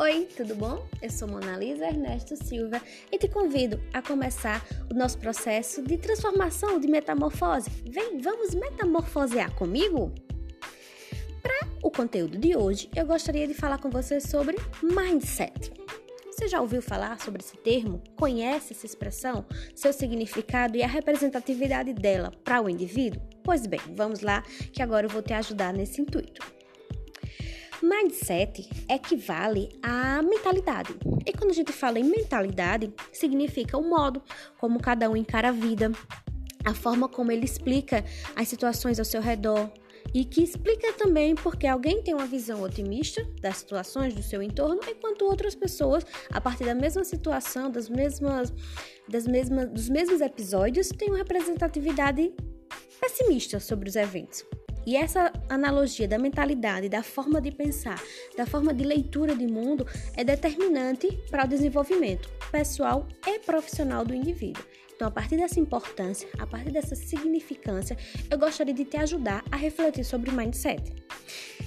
Oi, tudo bom? Eu sou Monalisa Ernesto Silva e te convido a começar o nosso processo de transformação, de metamorfose. Vem, vamos metamorfosear comigo? Para o conteúdo de hoje, eu gostaria de falar com você sobre mindset. Você já ouviu falar sobre esse termo? Conhece essa expressão, seu significado e a representatividade dela para o indivíduo? Pois bem, vamos lá que agora eu vou te ajudar nesse intuito. Mindset equivale à mentalidade. E quando a gente fala em mentalidade, significa o modo como cada um encara a vida, a forma como ele explica as situações ao seu redor, e que explica também porque alguém tem uma visão otimista das situações do seu entorno, enquanto outras pessoas, a partir da mesma situação, das mesmas, das mesmas, dos mesmos episódios, têm uma representatividade pessimista sobre os eventos. E essa analogia da mentalidade, da forma de pensar, da forma de leitura de mundo é determinante para o desenvolvimento pessoal e profissional do indivíduo. Então, a partir dessa importância, a partir dessa significância, eu gostaria de te ajudar a refletir sobre mindset.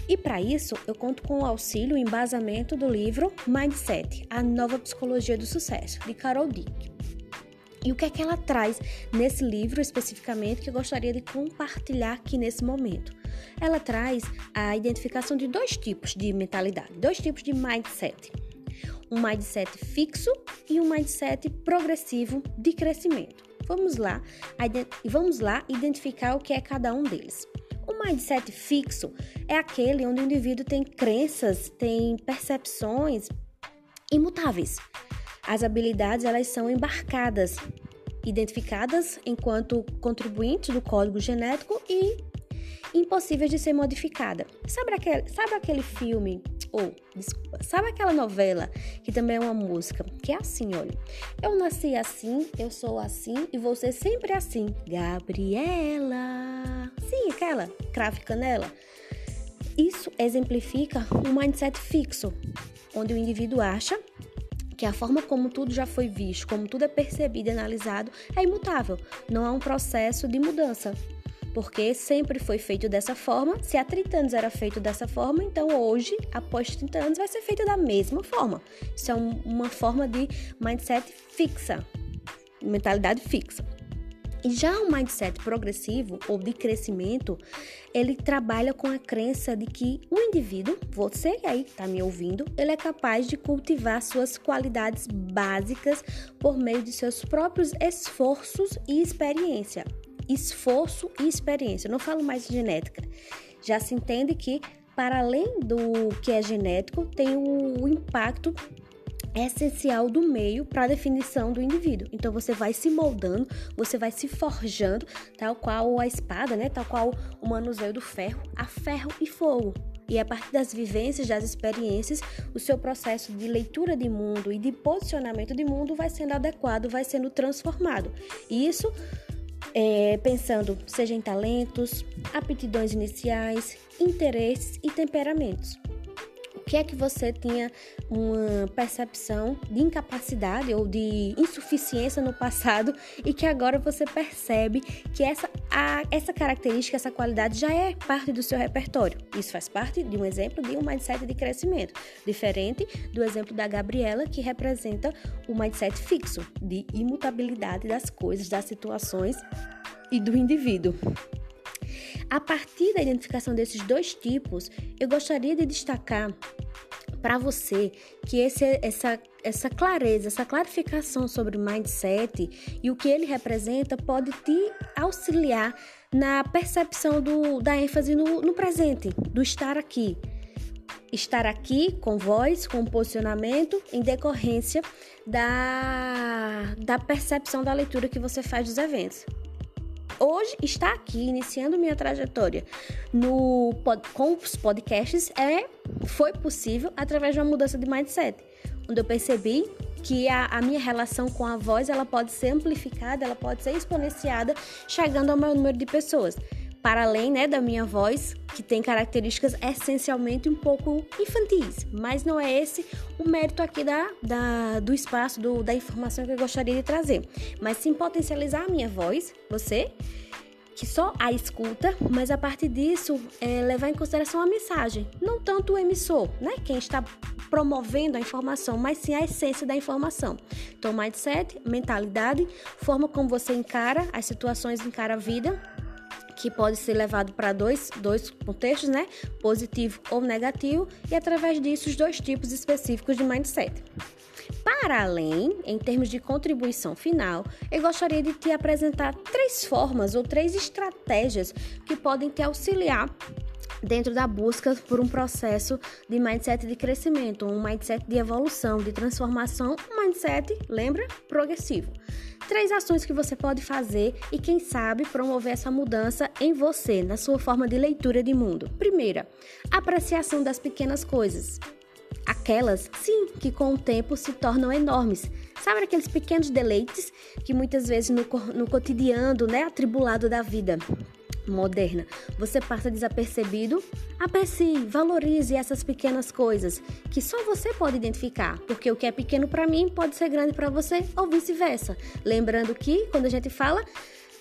E para isso, eu conto com o auxílio e embasamento do livro Mindset: A Nova Psicologia do Sucesso, de Carol Dick. E o que é que ela traz nesse livro especificamente que eu gostaria de compartilhar aqui nesse momento? Ela traz a identificação de dois tipos de mentalidade, dois tipos de mindset. Um mindset fixo e um mindset progressivo de crescimento. Vamos lá, vamos lá identificar o que é cada um deles. O mindset fixo é aquele onde o indivíduo tem crenças, tem percepções imutáveis as habilidades elas são embarcadas, identificadas enquanto contribuintes do código genético e impossíveis de ser modificada. Sabe aquele, sabe aquele filme ou desculpa, sabe aquela novela que também é uma música, que é assim, olha. Eu nasci assim, eu sou assim e vou ser sempre assim. Gabriela. Sim, aquela crave canela. Isso exemplifica um mindset fixo, onde o indivíduo acha que a forma como tudo já foi visto, como tudo é percebido e analisado, é imutável. Não há um processo de mudança. Porque sempre foi feito dessa forma. Se há 30 anos era feito dessa forma, então hoje, após 30 anos, vai ser feito da mesma forma. Isso é um, uma forma de mindset fixa, mentalidade fixa. E já o mindset progressivo ou de crescimento, ele trabalha com a crença de que o indivíduo, você aí que está me ouvindo, ele é capaz de cultivar suas qualidades básicas por meio de seus próprios esforços e experiência. Esforço e experiência. Eu não falo mais de genética. Já se entende que, para além do que é genético, tem o impacto essencial do meio para a definição do indivíduo. Então você vai se moldando, você vai se forjando, tal qual a espada, né? Tal qual o manuseio do ferro, a ferro e fogo. E a partir das vivências, das experiências, o seu processo de leitura de mundo e de posicionamento de mundo vai sendo adequado, vai sendo transformado. E isso é, pensando seja em talentos, aptidões iniciais, interesses e temperamentos que é que você tinha uma percepção de incapacidade ou de insuficiência no passado e que agora você percebe que essa, a, essa característica, essa qualidade já é parte do seu repertório. Isso faz parte de um exemplo de um mindset de crescimento, diferente do exemplo da Gabriela, que representa o mindset fixo, de imutabilidade das coisas, das situações e do indivíduo. A partir da identificação desses dois tipos, eu gostaria de destacar para você que esse, essa, essa clareza, essa clarificação sobre o mindset e o que ele representa pode te auxiliar na percepção do, da ênfase no, no presente, do estar aqui. Estar aqui com voz, com posicionamento, em decorrência da, da percepção da leitura que você faz dos eventos hoje estar aqui iniciando minha trajetória no com os podcasts é foi possível através de uma mudança de mindset, onde eu percebi que a, a, minha relação com a voz ela pode ser amplificada, ela pode ser exponenciada, chegando ao maior número de pessoas para além né, da minha voz, que tem características essencialmente um pouco infantis, mas não é esse o mérito aqui da, da, do espaço, do, da informação que eu gostaria de trazer, mas sim potencializar a minha voz, você que só a escuta, mas a partir disso é, levar em consideração a mensagem, não tanto o emissor, né? Quem está promovendo a informação, mas sim a essência da informação. Então, mindset, mentalidade, forma como você encara as situações, encara a vida, que pode ser levado para dois, dois contextos, né? Positivo ou negativo, e através disso os dois tipos específicos de mindset. Para além, em termos de contribuição final, eu gostaria de te apresentar três formas ou três estratégias que podem te auxiliar dentro da busca por um processo de mindset de crescimento, um mindset de evolução, de transformação, um mindset, lembra? Progressivo. Três ações que você pode fazer e, quem sabe, promover essa mudança em você, na sua forma de leitura de mundo. Primeira, apreciação das pequenas coisas. Aquelas, sim, que com o tempo se tornam enormes. Sabe aqueles pequenos deleites que muitas vezes no, no cotidiano, né, atribulado da vida moderna, você passa desapercebido? Aprecie, valorize essas pequenas coisas que só você pode identificar, porque o que é pequeno para mim pode ser grande para você ou vice-versa. Lembrando que quando a gente fala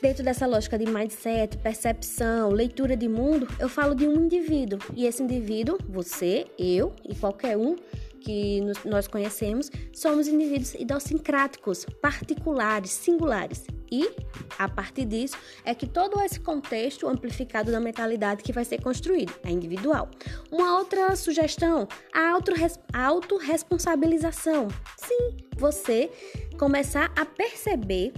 Dentro dessa lógica de mindset, percepção, leitura de mundo, eu falo de um indivíduo. E esse indivíduo, você, eu e qualquer um que nós conhecemos, somos indivíduos idiosincráticos, particulares, singulares. E, a partir disso, é que todo esse contexto amplificado da mentalidade que vai ser construído, é individual. Uma outra sugestão, a autorresponsabilização. Sim, você começar a perceber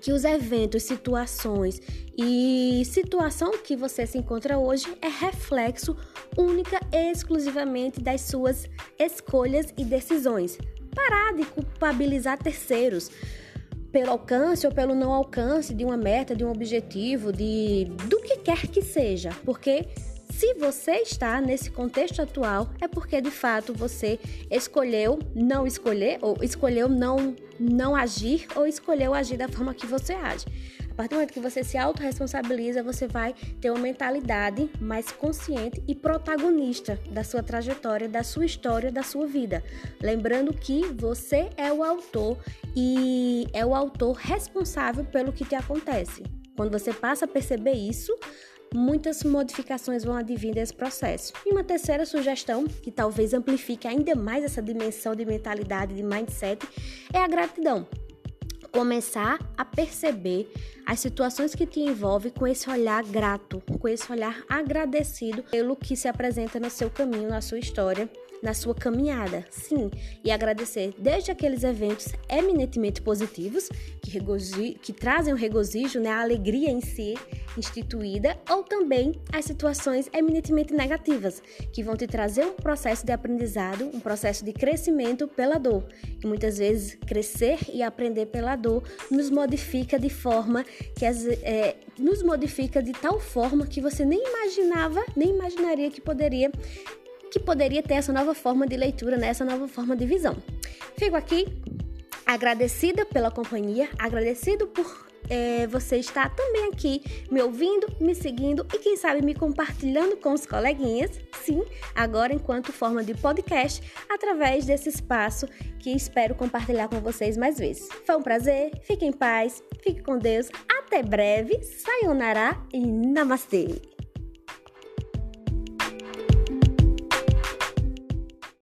que os eventos, situações e situação que você se encontra hoje é reflexo única e exclusivamente das suas escolhas e decisões. Parar de culpabilizar terceiros pelo alcance ou pelo não alcance de uma meta, de um objetivo, de do que quer que seja, porque se você está nesse contexto atual, é porque de fato você escolheu não escolher, ou escolheu não, não agir, ou escolheu agir da forma que você age. A partir do momento que você se autorresponsabiliza, você vai ter uma mentalidade mais consciente e protagonista da sua trajetória, da sua história, da sua vida. Lembrando que você é o autor e é o autor responsável pelo que te acontece. Quando você passa a perceber isso, muitas modificações vão advir desse processo. E uma terceira sugestão, que talvez amplifique ainda mais essa dimensão de mentalidade, de mindset, é a gratidão. Começar a perceber as situações que te envolvem com esse olhar grato, com esse olhar agradecido pelo que se apresenta no seu caminho, na sua história na sua caminhada, sim, e agradecer desde aqueles eventos eminentemente positivos, que, que trazem o regozijo, né, a alegria em si instituída, ou também as situações eminentemente negativas, que vão te trazer um processo de aprendizado, um processo de crescimento pela dor. E muitas vezes crescer e aprender pela dor nos modifica de forma que as, é, nos modifica de tal forma que você nem imaginava, nem imaginaria que poderia que poderia ter essa nova forma de leitura, né? essa nova forma de visão. Fico aqui agradecida pela companhia, agradecido por é, você estar também aqui me ouvindo, me seguindo e quem sabe me compartilhando com os coleguinhas, sim, agora enquanto forma de podcast, através desse espaço que espero compartilhar com vocês mais vezes. Foi um prazer, fique em paz, fique com Deus, até breve, sayonara e namastê!